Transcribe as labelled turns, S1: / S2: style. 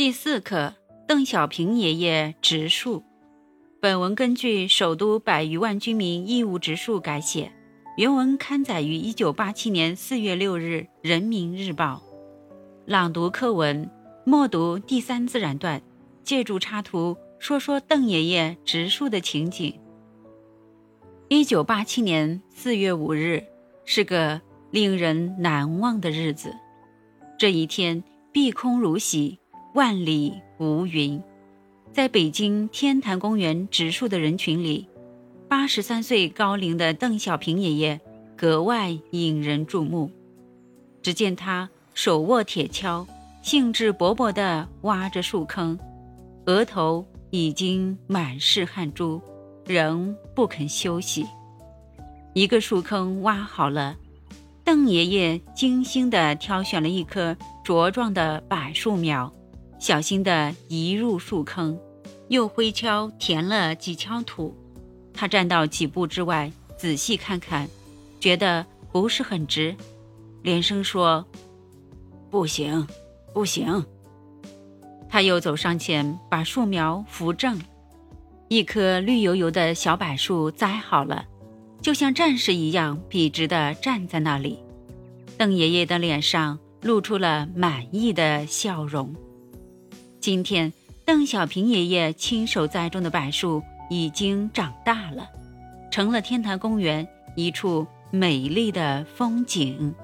S1: 第四课，邓小平爷爷植树。本文根据首都百余万居民义务植树改写，原文刊载于一九八七年四月六日《人民日报》。朗读课文，默读第三自然段，借助插图说说邓爷爷植树的情景。一九八七年四月五日是个令人难忘的日子，这一天碧空如洗，万里无云。在北京天坛公园植树的人群里，八十三岁高龄的邓小平爷爷格外引人注目。只见他手握铁锹，兴致勃勃地挖着树坑，额头已经满是汗珠。仍不肯休息。一个树坑挖好了，邓爷爷精心地挑选了一棵茁壮的柏树苗，小心地移入树坑，又挥锹填了几锹土。他站到几步之外，仔细看看，觉得不是很直，连声说：“不行，不行。”他又走上前，把树苗扶正。一棵绿油油的小柏树栽好了，就像战士一样笔直地站在那里。邓爷爷的脸上露出了满意的笑容。今天，邓小平爷爷亲手栽种的柏树已经长大了，成了天坛公园一处美丽的风景。